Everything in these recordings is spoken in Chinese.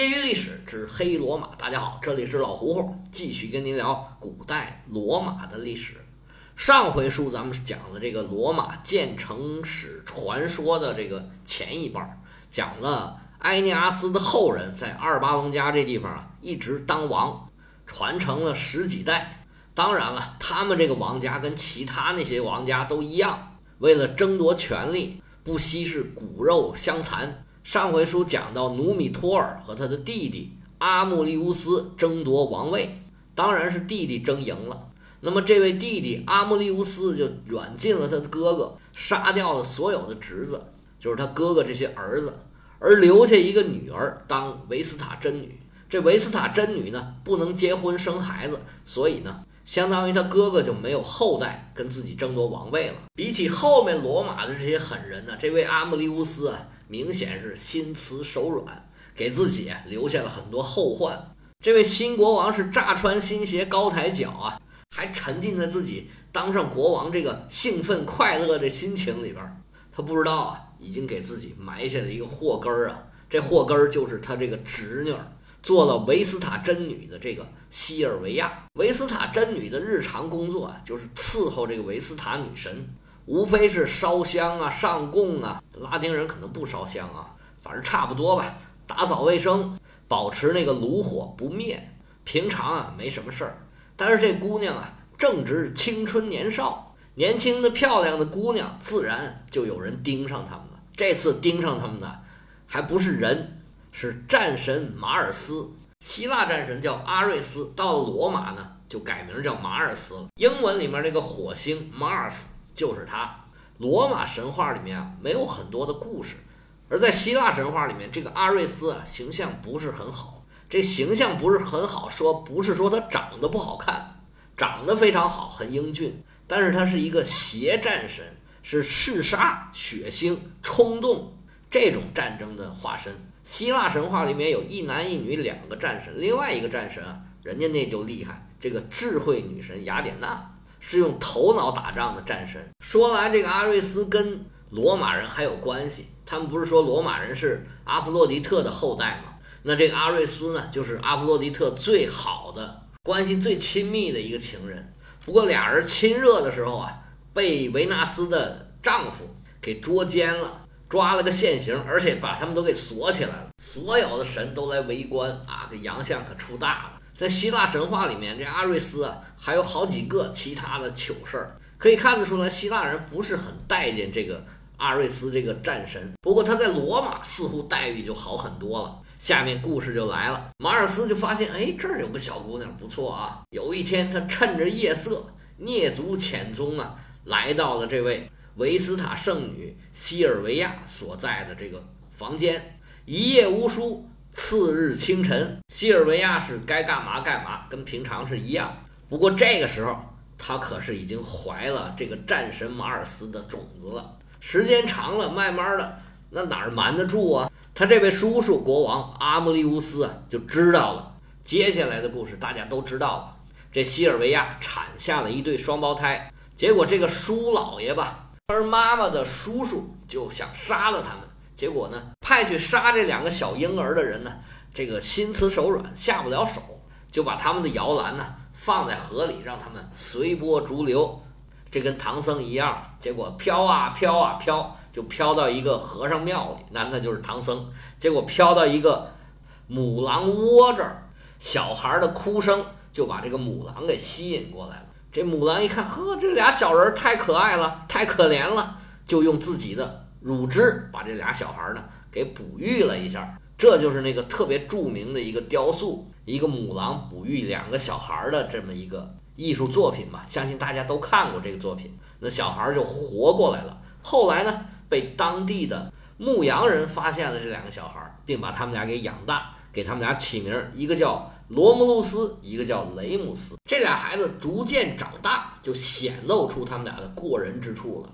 业余历史之黑罗马，大家好，这里是老胡胡，继续跟您聊古代罗马的历史。上回书咱们讲了这个罗马建成史传说的这个前一半，讲了埃尼阿斯的后人在阿尔巴隆加这地方啊一直当王，传承了十几代。当然了，他们这个王家跟其他那些王家都一样，为了争夺权力，不惜是骨肉相残。上回书讲到，努米托尔和他的弟弟阿穆利乌斯争夺王位，当然是弟弟争赢了。那么这位弟弟阿穆利乌斯就软禁了他的哥哥，杀掉了所有的侄子，就是他哥哥这些儿子，而留下一个女儿当维斯塔真女。这维斯塔真女呢，不能结婚生孩子，所以呢，相当于他哥哥就没有后代跟自己争夺王位了。比起后面罗马的这些狠人呢，这位阿穆利乌斯啊。明显是心慈手软，给自己留下了很多后患。这位新国王是乍穿新鞋高抬脚啊，还沉浸在自己当上国王这个兴奋快乐的心情里边。他不知道啊，已经给自己埋下了一个祸根儿啊。这祸根儿就是他这个侄女做了维斯塔真女的这个西尔维亚。维斯塔真女的日常工作啊，就是伺候这个维斯塔女神。无非是烧香啊、上供啊，拉丁人可能不烧香啊，反正差不多吧。打扫卫生，保持那个炉火不灭。平常啊没什么事儿，但是这姑娘啊正值青春年少，年轻的漂亮的姑娘，自然就有人盯上他们了。这次盯上他们的还不是人，是战神马尔斯。希腊战神叫阿瑞斯，到了罗马呢就改名叫马尔斯了。英文里面那个火星 Mars。就是他，罗马神话里面啊没有很多的故事，而在希腊神话里面，这个阿瑞斯啊形象不是很好。这形象不是很好，说不是说他长得不好看，长得非常好，很英俊，但是他是一个邪战神，是嗜杀、血腥、冲动这种战争的化身。希腊神话里面有一男一女两个战神，另外一个战神啊，人家那就厉害，这个智慧女神雅典娜。是用头脑打仗的战神。说来，这个阿瑞斯跟罗马人还有关系。他们不是说罗马人是阿弗洛狄特的后代吗？那这个阿瑞斯呢，就是阿弗洛狄特最好的关系、最亲密的一个情人。不过俩人亲热的时候啊，被维纳斯的丈夫给捉奸了，抓了个现行，而且把他们都给锁起来了。所有的神都来围观啊，这洋相可出大了。在希腊神话里面，这阿瑞斯啊，还有好几个其他的糗事儿，可以看得出来，希腊人不是很待见这个阿瑞斯这个战神。不过他在罗马似乎待遇就好很多了。下面故事就来了，马尔斯就发现，哎，这儿有个小姑娘不错啊。有一天，他趁着夜色，蹑足潜踪啊，来到了这位维斯塔圣女西尔维亚所在的这个房间，一夜无书。次日清晨，西尔维亚是该干嘛干嘛，跟平常是一样。不过这个时候，他可是已经怀了这个战神马尔斯的种子了。时间长了，慢慢的，那哪儿瞒得住啊？他这位叔叔国王阿穆利乌斯啊，就知道了。接下来的故事大家都知道了。这西尔维亚产下了一对双胞胎，结果这个叔老爷吧，而妈妈的叔叔就想杀了他们。结果呢，派去杀这两个小婴儿的人呢，这个心慈手软，下不了手，就把他们的摇篮呢放在河里，让他们随波逐流，这跟唐僧一样。结果飘啊飘啊飘，就飘到一个和尚庙里，男的就是唐僧。结果飘到一个母狼窝这儿，小孩的哭声就把这个母狼给吸引过来了。这母狼一看，呵，这俩小人太可爱了，太可怜了，就用自己的。乳汁把这俩小孩呢给哺育了一下，这就是那个特别著名的一个雕塑，一个母狼哺育两个小孩的这么一个艺术作品吧。相信大家都看过这个作品，那小孩就活过来了。后来呢，被当地的牧羊人发现了这两个小孩，并把他们俩给养大，给他们俩起名，一个叫罗姆路斯，一个叫雷姆斯。这俩孩子逐渐长大，就显露出他们俩的过人之处了。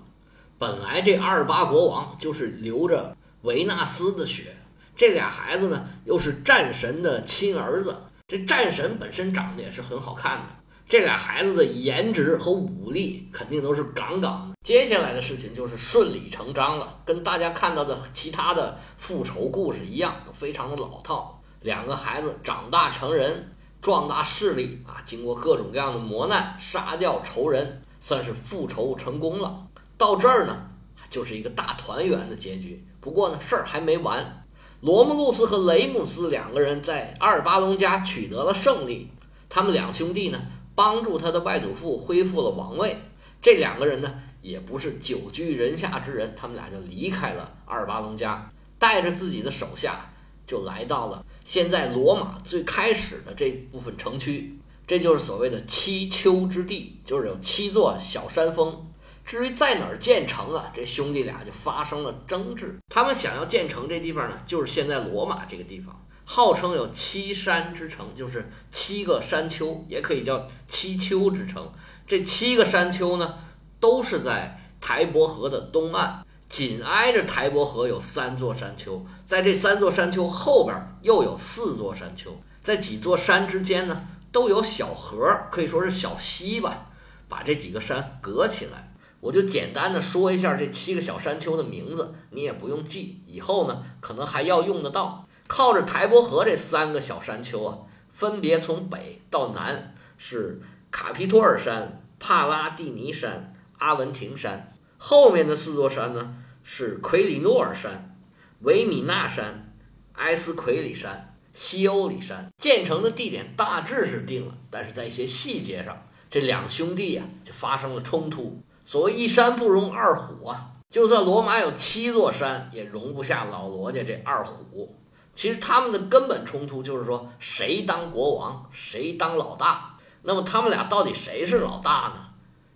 本来这阿尔巴国王就是流着维纳斯的血，这俩孩子呢又是战神的亲儿子，这战神本身长得也是很好看的，这俩孩子的颜值和武力肯定都是杠杠的。接下来的事情就是顺理成章了，跟大家看到的其他的复仇故事一样，都非常的老套。两个孩子长大成人，壮大势力啊，经过各种各样的磨难，杀掉仇人，算是复仇成功了。到这儿呢，就是一个大团圆的结局。不过呢，事儿还没完。罗慕路斯和雷姆斯两个人在阿尔巴隆家取得了胜利，他们两兄弟呢，帮助他的外祖父恢复了王位。这两个人呢，也不是久居人下之人，他们俩就离开了阿尔巴隆家，带着自己的手下，就来到了现在罗马最开始的这部分城区，这就是所谓的七丘之地，就是有七座小山峰。至于在哪儿建成啊，这兄弟俩就发生了争执。他们想要建成这地方呢，就是现在罗马这个地方，号称有七山之城，就是七个山丘，也可以叫七丘之城。这七个山丘呢，都是在台伯河的东岸，紧挨着台伯河有三座山丘，在这三座山丘后边又有四座山丘，在几座山之间呢，都有小河，可以说是小溪吧，把这几个山隔起来。我就简单的说一下这七个小山丘的名字，你也不用记，以后呢可能还要用得到。靠着台伯河这三个小山丘啊，分别从北到南是卡皮托尔山、帕拉蒂尼山、阿文廷山。后面的四座山呢是奎里诺尔山、维米纳山、埃斯奎里山、西欧里山。建成的地点大致是定了，但是在一些细节上，这两兄弟呀就发生了冲突。所谓一山不容二虎啊，就算罗马有七座山，也容不下老罗家这二虎。其实他们的根本冲突就是说，谁当国王，谁当老大。那么他们俩到底谁是老大呢？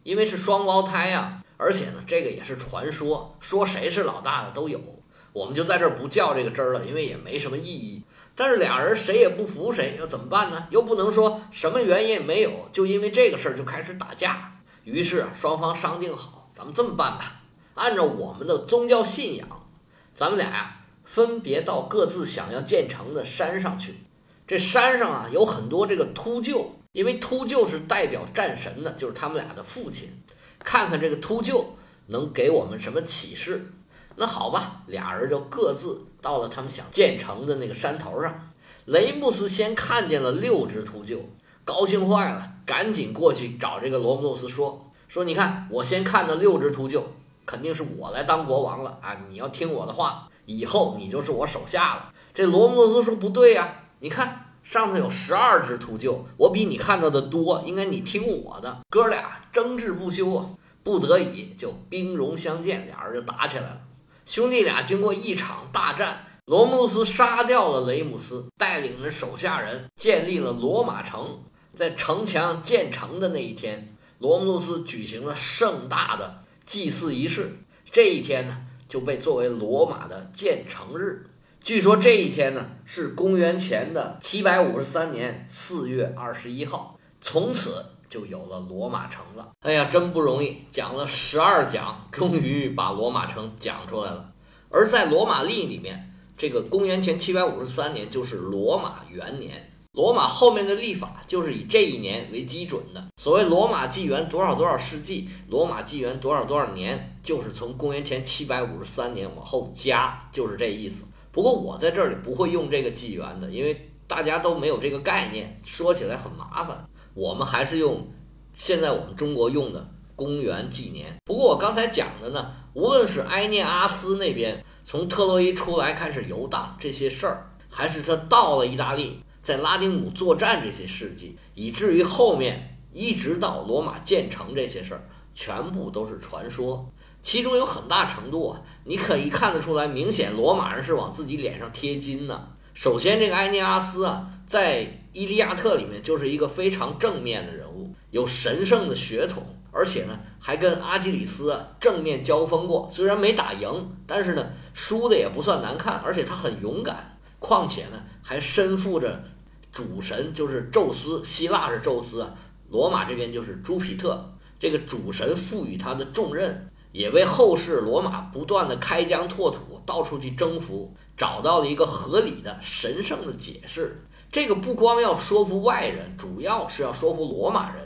因为是双胞胎呀，而且呢，这个也是传说，说谁是老大的都有。我们就在这儿不较这个真儿了，因为也没什么意义。但是俩人谁也不服谁，要怎么办呢？又不能说什么原因也没有，就因为这个事儿就开始打架。于是双方商定好，咱们这么办吧，按照我们的宗教信仰，咱们俩呀分别到各自想要建成的山上去。这山上啊有很多这个秃鹫，因为秃鹫是代表战神的，就是他们俩的父亲。看看这个秃鹫能给我们什么启示？那好吧，俩人就各自到了他们想建成的那个山头上。雷姆斯先看见了六只秃鹫。高兴坏了，赶紧过去找这个罗姆路斯说：“说你看，我先看到六只秃鹫，肯定是我来当国王了啊！你要听我的话，以后你就是我手下了。”这罗姆路斯说：“不对呀，你看上头有十二只秃鹫，我比你看到的多，应该你听我的。”哥俩争执不休啊，不得已就兵戎相见，俩人就打起来了。兄弟俩经过一场大战，罗姆路斯杀掉了雷姆斯，带领着手下人建立了罗马城。在城墙建成的那一天，罗姆路斯举行了盛大的祭祀仪式。这一天呢，就被作为罗马的建成日。据说这一天呢，是公元前的七百五十三年四月二十一号。从此就有了罗马城了。哎呀，真不容易，讲了十二讲，终于把罗马城讲出来了。而在罗马历里面，这个公元前七百五十三年就是罗马元年。罗马后面的历法就是以这一年为基准的。所谓罗马纪元多少多少世纪，罗马纪元多少多少年，就是从公元前七百五十三年往后加，就是这意思。不过我在这里不会用这个纪元的，因为大家都没有这个概念，说起来很麻烦。我们还是用现在我们中国用的公元纪年。不过我刚才讲的呢，无论是埃涅阿斯那边从特洛伊出来开始游荡这些事儿，还是他到了意大利。在拉丁姆作战这些事迹，以至于后面一直到罗马建成这些事儿，全部都是传说。其中有很大程度啊，你可以看得出来，明显罗马人是往自己脸上贴金呢。首先，这个埃涅阿斯啊，在《伊利亚特》里面就是一个非常正面的人物，有神圣的血统，而且呢，还跟阿基里斯啊正面交锋过。虽然没打赢，但是呢，输的也不算难看，而且他很勇敢。况且呢，还身负着主神，就是宙斯，希腊是宙斯啊，罗马这边就是朱庇特，这个主神赋予他的重任，也为后世罗马不断的开疆拓土、到处去征服，找到了一个合理的、神圣的解释。这个不光要说服外人，主要是要说服罗马人，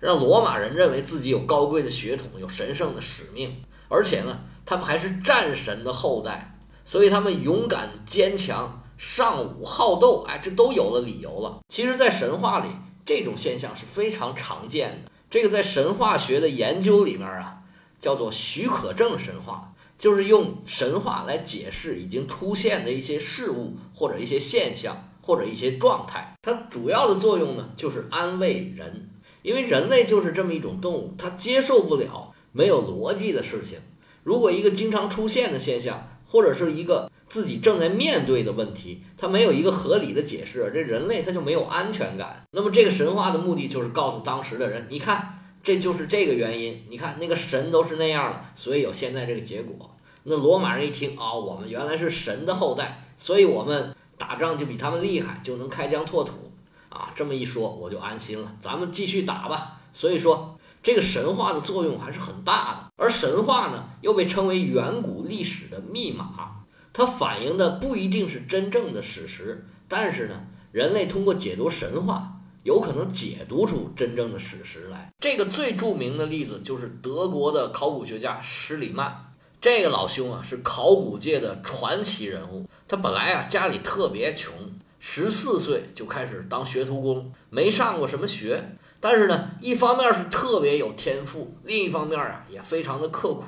让罗马人认为自己有高贵的血统，有神圣的使命，而且呢，他们还是战神的后代，所以他们勇敢坚强。尚武好斗，哎，这都有了理由了。其实，在神话里，这种现象是非常常见的。这个在神话学的研究里面啊，叫做许可证神话，就是用神话来解释已经出现的一些事物或者一些现象或者一些状态。它主要的作用呢，就是安慰人，因为人类就是这么一种动物，它接受不了没有逻辑的事情。如果一个经常出现的现象，或者是一个自己正在面对的问题，它没有一个合理的解释，这人类他就没有安全感。那么这个神话的目的就是告诉当时的人，你看，这就是这个原因。你看那个神都是那样的，所以有现在这个结果。那罗马人一听啊，我们原来是神的后代，所以我们打仗就比他们厉害，就能开疆拓土啊。这么一说，我就安心了，咱们继续打吧。所以说。这个神话的作用还是很大的，而神话呢，又被称为远古历史的密码。它反映的不一定是真正的史实，但是呢，人类通过解读神话，有可能解读出真正的史实来。这个最著名的例子就是德国的考古学家施里曼。这个老兄啊，是考古界的传奇人物。他本来啊，家里特别穷，十四岁就开始当学徒工，没上过什么学。但是呢，一方面是特别有天赋，另一方面啊也非常的刻苦。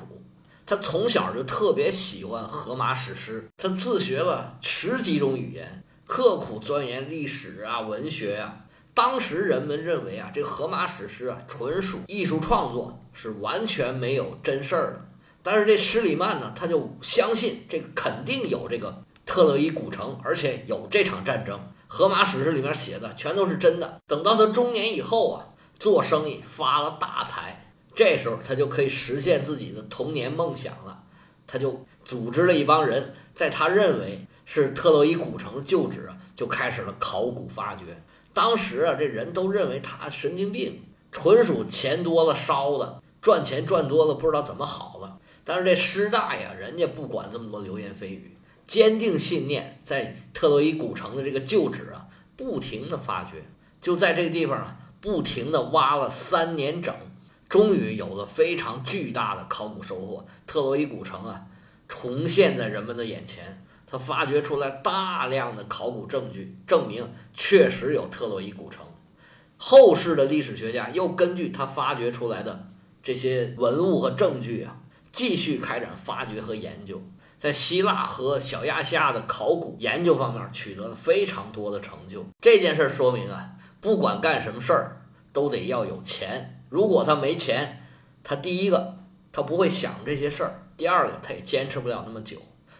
他从小就特别喜欢荷马史诗，他自学了十几种语言，刻苦钻研历史啊、文学呀。当时人们认为啊，这荷马史诗啊纯属艺术创作，是完全没有真事儿的。但是这施里曼呢，他就相信这个肯定有这个特洛伊古城，而且有这场战争。荷马史诗里面写的全都是真的。等到他中年以后啊，做生意发了大财，这时候他就可以实现自己的童年梦想了。他就组织了一帮人，在他认为是特洛伊古城的旧址，就开始了考古发掘。当时啊，这人都认为他神经病，纯属钱多了烧的，赚钱赚多了不知道怎么好了。但是这师大呀，人家不管这么多流言蜚语。坚定信念，在特洛伊古城的这个旧址啊，不停的发掘，就在这个地方啊，不停的挖了三年整，终于有了非常巨大的考古收获。特洛伊古城啊，重现在人们的眼前，他发掘出来大量的考古证据，证明确实有特洛伊古城。后世的历史学家又根据他发掘出来的这些文物和证据啊，继续开展发掘和研究。在希腊和小亚细亚的考古研究方面取得了非常多的成就。这件事说明啊，不管干什么事儿，都得要有钱。如果他没钱，他第一个他不会想这些事儿，第二个他也坚持不了那么久。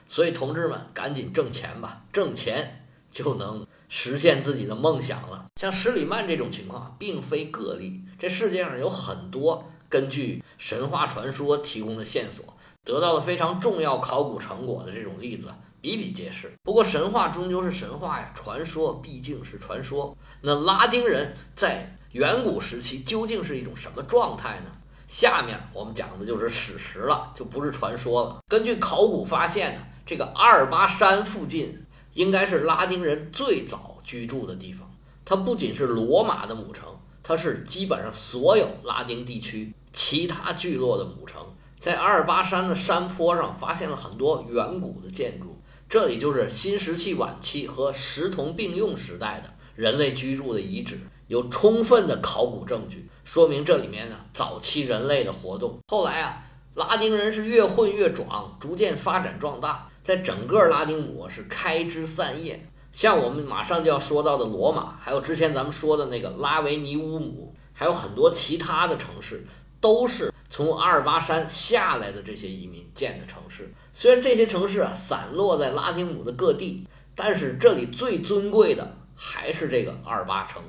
所以同志们，赶紧挣钱吧，挣钱就能实现自己的梦想了。像施里曼这种情况并非个例，这世界上有很多根据神话传说提供的线索。得到了非常重要考古成果的这种例子比比皆是。不过神话终究是神话呀，传说毕竟是传说。那拉丁人在远古时期究竟是一种什么状态呢？下面我们讲的就是史实了，就不是传说了。根据考古发现呢，这个阿尔巴山附近应该是拉丁人最早居住的地方。它不仅是罗马的母城，它是基本上所有拉丁地区其他聚落的母城。在阿尔巴山的山坡上发现了很多远古的建筑，这里就是新石器晚期和石铜并用时代的人类居住的遗址，有充分的考古证据说明这里面呢早期人类的活动。后来啊，拉丁人是越混越壮，逐渐发展壮大，在整个拉丁姆是开枝散叶。像我们马上就要说到的罗马，还有之前咱们说的那个拉维尼乌姆，还有很多其他的城市，都是。从阿尔巴山下来的这些移民建的城市，虽然这些城市啊散落在拉丁姆的各地，但是这里最尊贵的还是这个阿尔巴城，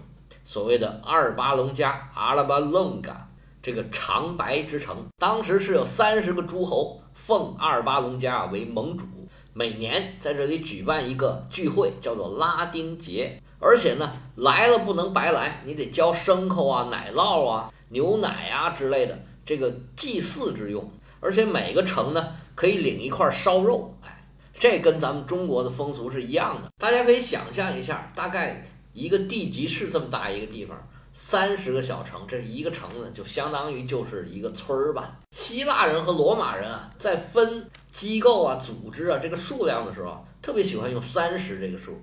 所谓的阿尔巴隆加阿拉巴隆嘎这个长白之城。当时是有三十个诸侯奉阿尔巴隆加为盟主，每年在这里举办一个聚会，叫做拉丁节。而且呢，来了不能白来，你得交牲口啊、奶酪啊、牛奶啊之类的。这个祭祀之用，而且每个城呢可以领一块烧肉，哎，这跟咱们中国的风俗是一样的。大家可以想象一下，大概一个地级市这么大一个地方，三十个小城，这一个城呢，就相当于就是一个村儿吧。希腊人和罗马人啊，在分机构啊、组织啊这个数量的时候，特别喜欢用三十这个数。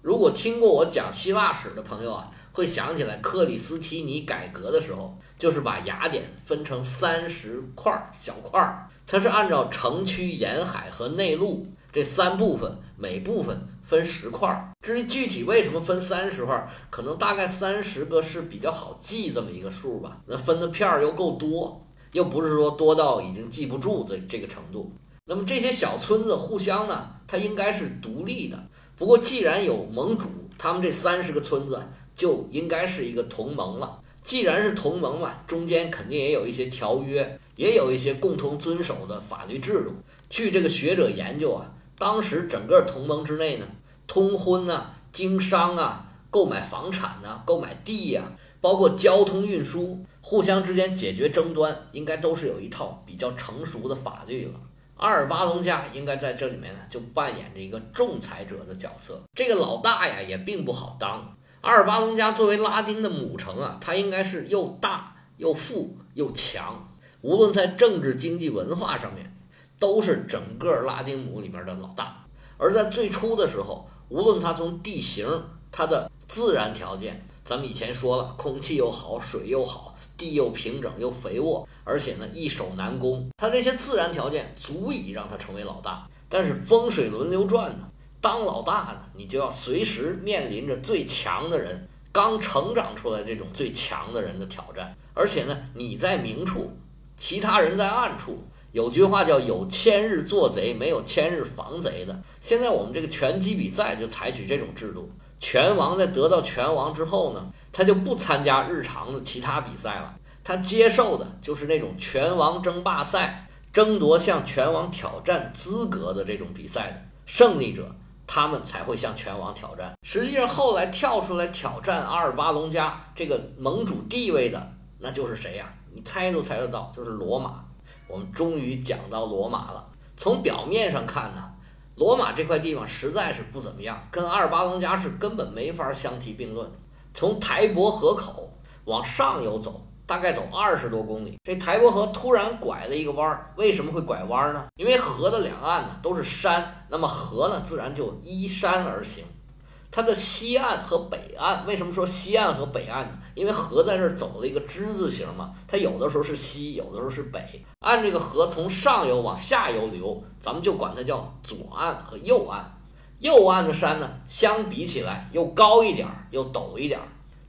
如果听过我讲希腊史的朋友啊，会想起来克里斯提尼改革的时候，就是把雅典分成三十块小块儿，它是按照城区、沿海和内陆这三部分，每部分分十块儿。至于具体为什么分三十块，可能大概三十个是比较好记这么一个数吧。那分的片儿又够多，又不是说多到已经记不住的这个程度。那么这些小村子互相呢，它应该是独立的。不过，既然有盟主，他们这三十个村子就应该是一个同盟了。既然是同盟嘛，中间肯定也有一些条约，也有一些共同遵守的法律制度。据这个学者研究啊，当时整个同盟之内呢，通婚啊、经商啊、购买房产呐、购买地呀，包括交通运输，互相之间解决争端，应该都是有一套比较成熟的法律了。阿尔巴隆加应该在这里面呢，就扮演着一个仲裁者的角色。这个老大呀，也并不好当。阿尔巴隆加作为拉丁的母城啊，它应该是又大又富又强，无论在政治、经济、文化上面，都是整个拉丁姆里面的老大。而在最初的时候，无论它从地形、它的自然条件，咱们以前说了，空气又好，水又好。地又平整又肥沃，而且呢易守难攻，它这些自然条件足以让它成为老大。但是风水轮流转呢，当老大呢，你就要随时面临着最强的人，刚成长出来这种最强的人的挑战。而且呢，你在明处，其他人在暗处。有句话叫“有千日做贼，没有千日防贼”的。现在我们这个拳击比赛就采取这种制度，拳王在得到拳王之后呢。他就不参加日常的其他比赛了，他接受的就是那种拳王争霸赛，争夺向拳王挑战资格的这种比赛的胜利者，他们才会向拳王挑战。实际上，后来跳出来挑战阿尔巴隆加这个盟主地位的，那就是谁呀？你猜都猜得到，就是罗马。我们终于讲到罗马了。从表面上看呢，罗马这块地方实在是不怎么样，跟阿尔巴隆加是根本没法相提并论。从台伯河口往上游走，大概走二十多公里，这台伯河突然拐了一个弯儿。为什么会拐弯呢？因为河的两岸呢都是山，那么河呢自然就依山而行。它的西岸和北岸，为什么说西岸和北岸呢？因为河在这儿走了一个之字形嘛，它有的时候是西，有的时候是北。按这个河从上游往下游流，咱们就管它叫左岸和右岸。右岸的山呢，相比起来又高一点儿，又陡一点儿；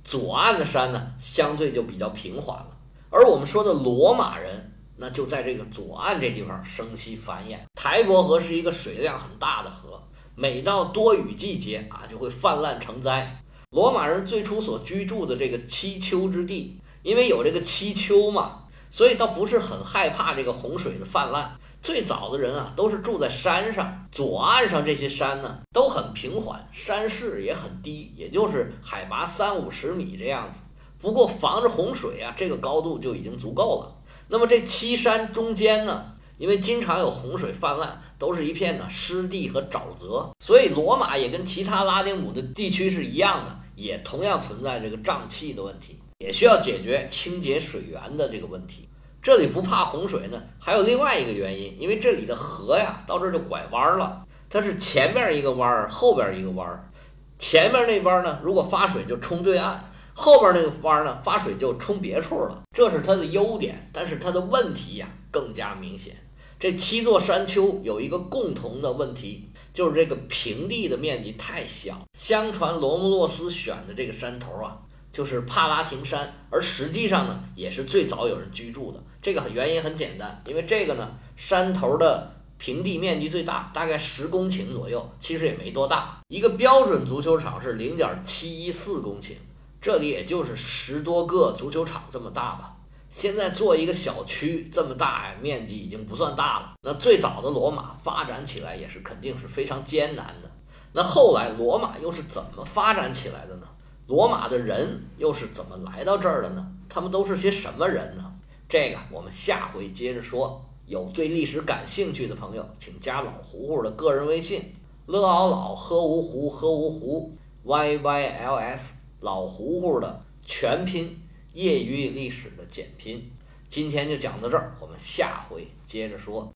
左岸的山呢，相对就比较平缓了。而我们说的罗马人，那就在这个左岸这地方生息繁衍。台伯河是一个水量很大的河，每到多雨季节啊，就会泛滥成灾。罗马人最初所居住的这个七丘之地，因为有这个七丘嘛，所以倒不是很害怕这个洪水的泛滥。最早的人啊，都是住在山上，左岸上这些山呢都很平缓，山势也很低，也就是海拔三五十米这样子。不过防着洪水啊，这个高度就已经足够了。那么这七山中间呢，因为经常有洪水泛滥，都是一片呢湿地和沼泽，所以罗马也跟其他拉丁姆的地区是一样的，也同样存在这个胀气的问题，也需要解决清洁水源的这个问题。这里不怕洪水呢，还有另外一个原因，因为这里的河呀，到这就拐弯了。它是前面一个弯儿，后边一个弯儿。前面那弯呢，如果发水就冲对岸；后边那个弯呢，发水就冲别处了。这是它的优点，但是它的问题呀更加明显。这七座山丘有一个共同的问题，就是这个平地的面积太小。相传罗慕洛斯选的这个山头啊。就是帕拉廷山，而实际上呢，也是最早有人居住的。这个原因很简单，因为这个呢，山头的平地面积最大，大概十公顷左右，其实也没多大。一个标准足球场是零点七一四公顷，这里也就是十多个足球场这么大吧。现在做一个小区这么大呀，面积已经不算大了。那最早的罗马发展起来也是肯定是非常艰难的。那后来罗马又是怎么发展起来的呢？罗马的人又是怎么来到这儿的呢？他们都是些什么人呢？这个我们下回接着说。有对历史感兴趣的朋友，请加老胡胡的个人微信：l 嗷老喝芜湖喝芜湖 y y l s 老胡胡的全拼，业余历史的简拼。今天就讲到这儿，我们下回接着说。